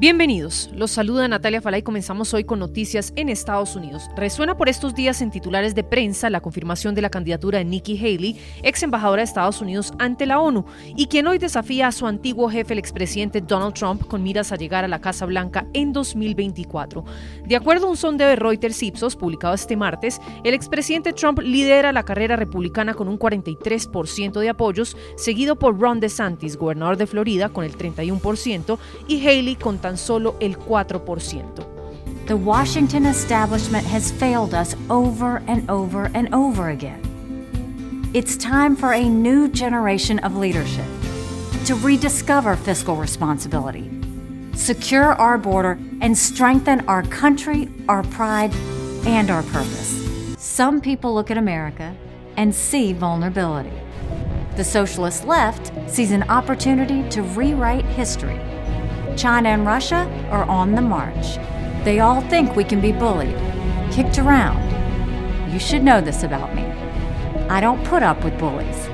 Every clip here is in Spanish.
Bienvenidos, los saluda Natalia Falay y comenzamos hoy con noticias en Estados Unidos. Resuena por estos días en titulares de prensa la confirmación de la candidatura de Nikki Haley, ex embajadora de Estados Unidos ante la ONU, y quien hoy desafía a su antiguo jefe, el expresidente Donald Trump, con miras a llegar a la Casa Blanca en 2024. De acuerdo a un sondeo de Reuters Ipsos publicado este martes, el expresidente Trump lidera la carrera republicana con un 43% de apoyos, seguido por Ron DeSantis, gobernador de Florida, con el 31%, y Haley con tan solo el 4%. The Washington establishment has failed us over and over and over again. It's time for a new generation of leadership to rediscover fiscal responsibility, secure our border, and strengthen our country, our pride, and our purpose. Some people look at America and see vulnerability. The socialist left sees an opportunity to rewrite history China and Russia are on the march. They all think we can be bullied, kicked around. You should know this about me. I don't put up with bullies.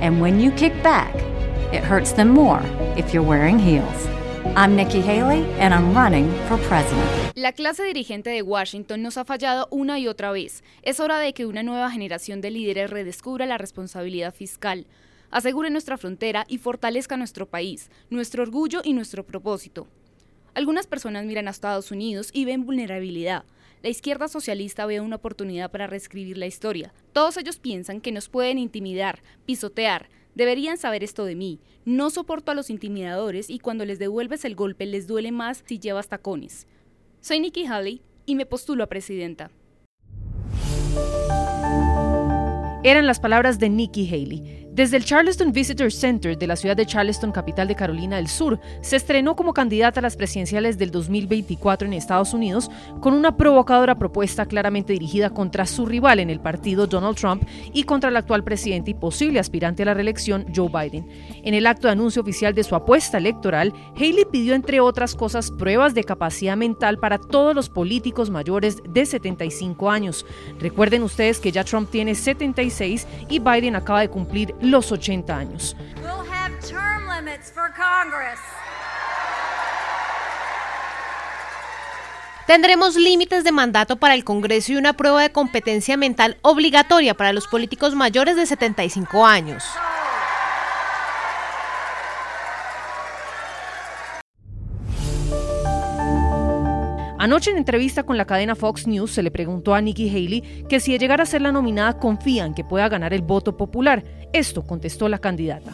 And when you kick back, it hurts them more if you're wearing heels. I'm Nikki Haley and I'm running for president. La clase dirigente de Washington nos ha fallado una y otra vez. Es hora de que una nueva generación de líderes redescubra la responsabilidad fiscal asegure nuestra frontera y fortalezca nuestro país, nuestro orgullo y nuestro propósito. Algunas personas miran a Estados Unidos y ven vulnerabilidad. La izquierda socialista ve una oportunidad para reescribir la historia. Todos ellos piensan que nos pueden intimidar, pisotear. Deberían saber esto de mí. No soporto a los intimidadores y cuando les devuelves el golpe les duele más si llevas tacones. Soy Nikki Haley y me postulo a presidenta. Eran las palabras de Nikki Haley. Desde el Charleston Visitor Center de la ciudad de Charleston, capital de Carolina del Sur, se estrenó como candidata a las presidenciales del 2024 en Estados Unidos con una provocadora propuesta claramente dirigida contra su rival en el partido Donald Trump y contra el actual presidente y posible aspirante a la reelección Joe Biden. En el acto de anuncio oficial de su apuesta electoral, Haley pidió entre otras cosas pruebas de capacidad mental para todos los políticos mayores de 75 años. Recuerden ustedes que ya Trump tiene 76 y Biden acaba de cumplir los 80 años. Tendremos límites de mandato para el Congreso y una prueba de competencia mental obligatoria para los políticos mayores de 75 años. Anoche en entrevista con la cadena Fox News se le preguntó a Nikki Haley que si llegara a ser la nominada confía en que pueda ganar el voto popular. Esto contestó la candidata.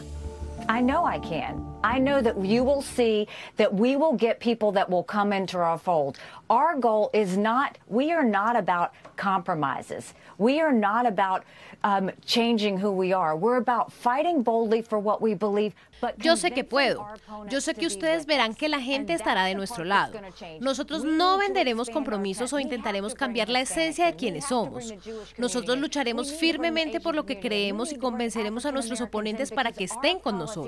I know I can. I know that you will see that we will get people that will come into our fold. Our goal is not, we are not about compromises. We are not about um, changing who we are. We're about fighting boldly for what we believe, Yo sé que puedo. Yo sé que ustedes verán que la gente estará de nuestro lado. Nosotros no venderemos compromisos o intentaremos cambiar la esencia de quienes somos. Nosotros lucharemos firmemente por lo que creemos y convenceremos a nuestros oponentes para que estén con nosotros.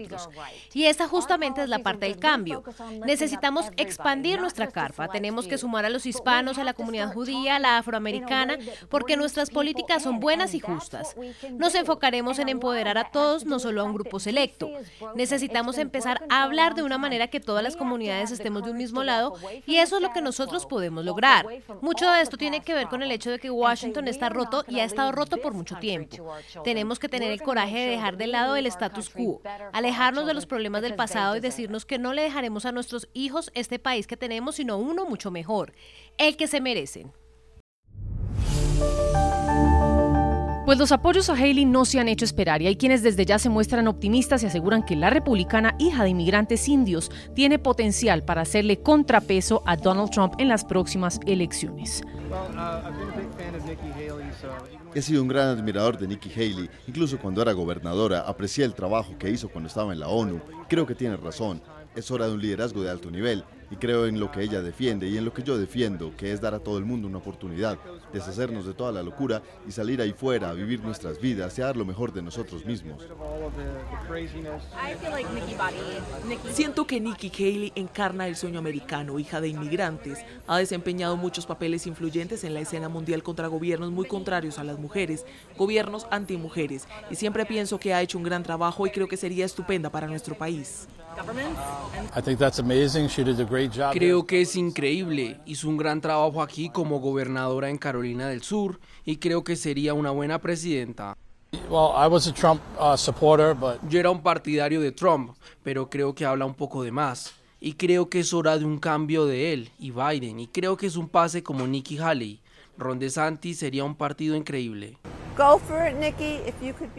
Y esa justamente es la parte del cambio. Necesitamos expandir nuestra carpa. Tenemos que sumar a los hispanos, a la comunidad judía, a la afroamericana, porque nuestras políticas son buenas y justas. Nos enfocaremos en empoderar a todos, no solo a un grupo selecto. Necesitamos empezar a hablar de una manera que todas las comunidades estemos de un mismo lado y eso es lo que nosotros podemos lograr. Mucho de esto tiene que ver con el hecho de que Washington está roto y ha estado roto por mucho tiempo. Tenemos que tener el coraje de dejar de lado el status quo, alejarnos de los problemas del pasado y decirnos que no le dejaremos a nuestros hijos este país que tenemos, sino uno mucho mejor, el que se merecen. Pues los apoyos a Haley no se han hecho esperar y hay quienes desde ya se muestran optimistas y aseguran que la republicana, hija de inmigrantes indios, tiene potencial para hacerle contrapeso a Donald Trump en las próximas elecciones. He sido un gran admirador de Nikki Haley, incluso cuando era gobernadora, aprecié el trabajo que hizo cuando estaba en la ONU. Creo que tiene razón, es hora de un liderazgo de alto nivel y creo en lo que ella defiende y en lo que yo defiendo, que es dar a todo el mundo una oportunidad, deshacernos de toda la locura y salir ahí fuera a vivir nuestras vidas y a dar lo mejor de nosotros mismos. Siento que Nikki Haley encarna el sueño americano, hija de inmigrantes, ha desempeñado muchos papeles influyentes en la escena mundial contra gobiernos muy contrarios a las mujeres, gobiernos antimujeres, y siempre pienso que ha hecho un gran trabajo y creo que sería estupenda para nuestro país. Creo que es increíble. Hizo un gran trabajo aquí como gobernadora en Carolina del Sur y creo que sería una buena presidenta. Uh, Yo era un partidario de Trump, pero creo que habla un poco de más. Y creo que es hora de un cambio de él y Biden. Y creo que es un pase como Nikki Haley. Ron DeSantis sería un partido increíble.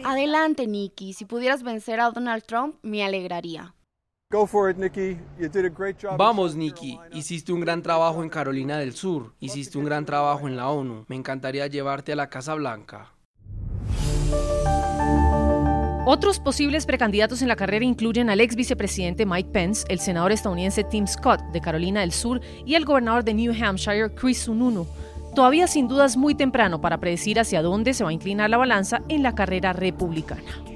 Adelante, Nikki. Si pudieras vencer a Donald Trump, me alegraría. Vamos, Nikki. Hiciste un gran trabajo en Carolina del Sur. Hiciste un gran trabajo en la ONU. Me encantaría llevarte a la Casa Blanca. Otros posibles precandidatos en la carrera incluyen al ex vicepresidente Mike Pence, el senador estadounidense Tim Scott de Carolina del Sur y el gobernador de New Hampshire Chris Sununu. Todavía sin duda es muy temprano para predecir hacia dónde se va a inclinar la balanza en la carrera republicana.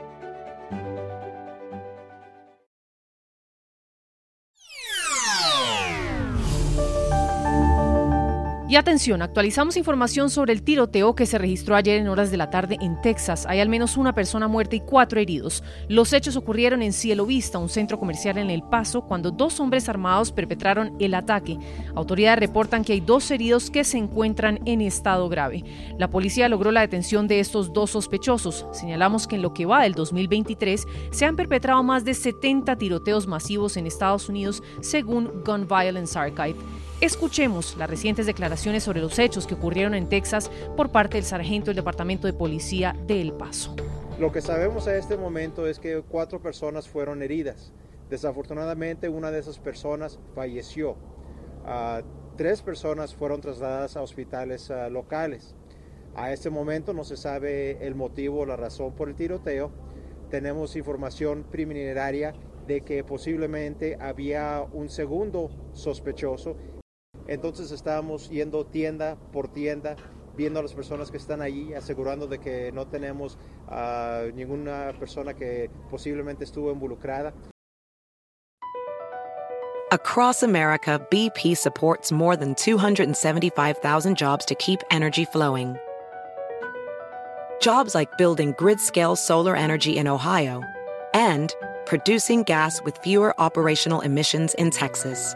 Y atención, actualizamos información sobre el tiroteo que se registró ayer en horas de la tarde en Texas. Hay al menos una persona muerta y cuatro heridos. Los hechos ocurrieron en Cielo Vista, un centro comercial en El Paso, cuando dos hombres armados perpetraron el ataque. Autoridades reportan que hay dos heridos que se encuentran en estado grave. La policía logró la detención de estos dos sospechosos. Señalamos que en lo que va del 2023 se han perpetrado más de 70 tiroteos masivos en Estados Unidos, según Gun Violence Archive. Escuchemos las recientes declaraciones sobre los hechos que ocurrieron en Texas por parte del sargento del Departamento de Policía de El Paso. Lo que sabemos a este momento es que cuatro personas fueron heridas. Desafortunadamente una de esas personas falleció. Ah, tres personas fueron trasladadas a hospitales ah, locales. A este momento no se sabe el motivo o la razón por el tiroteo. Tenemos información preliminaria de que posiblemente había un segundo sospechoso entonces estábamos yendo tienda por tienda, viendo a las personas que están allí, asegurando de que no tenemos uh, ninguna persona que posiblemente estuvo involucrada. Across America, BP supports more than 275,000 jobs to keep energy flowing. Jobs like building grid-scale solar energy in Ohio and producing gas with fewer operational emissions in Texas.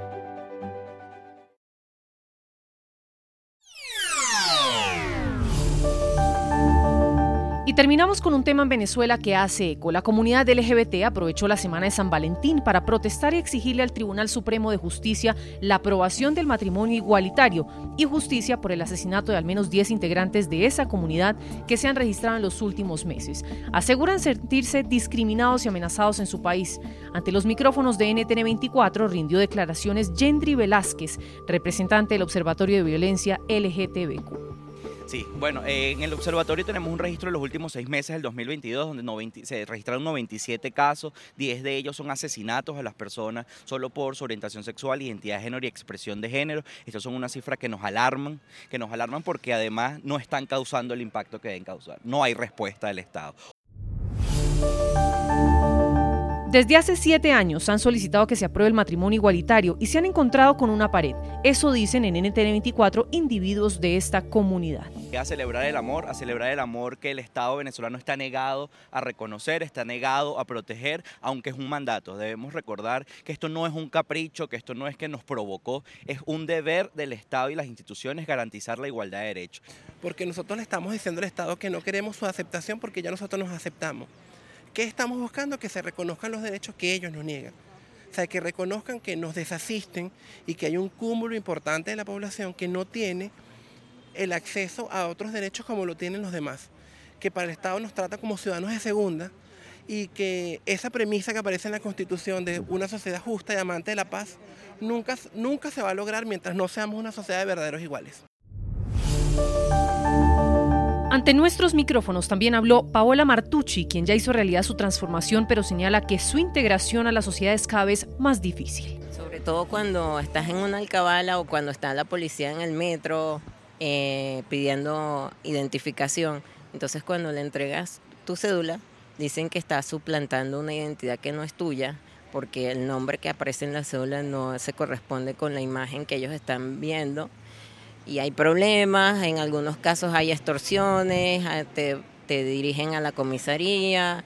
Y terminamos con un tema en Venezuela que hace eco. La comunidad LGBT aprovechó la semana de San Valentín para protestar y exigirle al Tribunal Supremo de Justicia la aprobación del matrimonio igualitario y justicia por el asesinato de al menos 10 integrantes de esa comunidad que se han registrado en los últimos meses. Aseguran sentirse discriminados y amenazados en su país. Ante los micrófonos de NTN 24 rindió declaraciones Gendry Velázquez, representante del Observatorio de Violencia LGTBQ. Sí, bueno, eh, en el observatorio tenemos un registro de los últimos seis meses del 2022, donde se registraron 97 casos, 10 de ellos son asesinatos a las personas solo por su orientación sexual, identidad de género y expresión de género. Estas son unas cifras que nos alarman, que nos alarman porque además no están causando el impacto que deben causar. No hay respuesta del Estado. Desde hace siete años han solicitado que se apruebe el matrimonio igualitario y se han encontrado con una pared. Eso dicen en NTN 24 individuos de esta comunidad. A celebrar el amor, a celebrar el amor que el Estado venezolano está negado a reconocer, está negado a proteger, aunque es un mandato. Debemos recordar que esto no es un capricho, que esto no es que nos provocó, es un deber del Estado y las instituciones garantizar la igualdad de derechos. Porque nosotros le estamos diciendo al Estado que no queremos su aceptación porque ya nosotros nos aceptamos. ¿Qué estamos buscando? Que se reconozcan los derechos que ellos nos niegan. O sea, que reconozcan que nos desasisten y que hay un cúmulo importante de la población que no tiene el acceso a otros derechos como lo tienen los demás. Que para el Estado nos trata como ciudadanos de segunda y que esa premisa que aparece en la Constitución de una sociedad justa y amante de la paz nunca, nunca se va a lograr mientras no seamos una sociedad de verdaderos iguales. Ante nuestros micrófonos también habló Paola Martucci, quien ya hizo realidad su transformación, pero señala que su integración a la sociedad es cada vez más difícil. Sobre todo cuando estás en una alcabala o cuando está la policía en el metro eh, pidiendo identificación. Entonces cuando le entregas tu cédula, dicen que estás suplantando una identidad que no es tuya porque el nombre que aparece en la cédula no se corresponde con la imagen que ellos están viendo y hay problemas, en algunos casos hay extorsiones, ah, te, dirigen a la comisaría,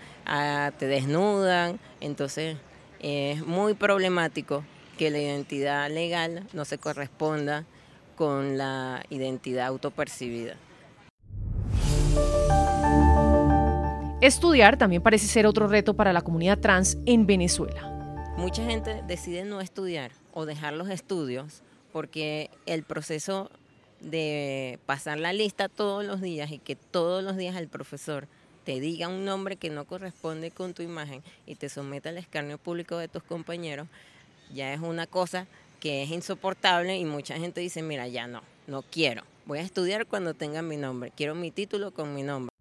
te desnudan, entonces es muy problemático que la identidad legal no se corresponda con la identidad autopercibida. Estudiar también parece ser otro reto para la comunidad trans en Venezuela. Mucha gente decide no estudiar o dejar los estudios porque el proceso de pasar la lista todos los días y que todos los días el profesor te diga un nombre que no corresponde con tu imagen y te someta al escarnio público de tus compañeros, ya es una cosa que es insoportable y mucha gente dice, mira, ya no, no quiero. Voy a estudiar cuando tenga mi nombre, quiero mi título con mi nombre.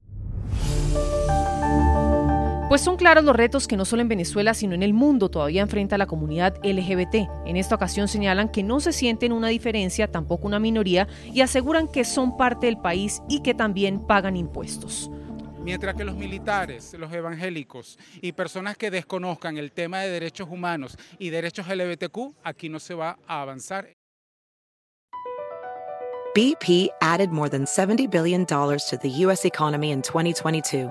Pues son claros los retos que no solo en Venezuela, sino en el mundo todavía enfrenta la comunidad LGBT. En esta ocasión señalan que no se sienten una diferencia, tampoco una minoría, y aseguran que son parte del país y que también pagan impuestos. Mientras que los militares, los evangélicos y personas que desconozcan el tema de derechos humanos y derechos LGBTQ, aquí no se va a avanzar. BP added more than $70 billion to the U.S. economy in 2022.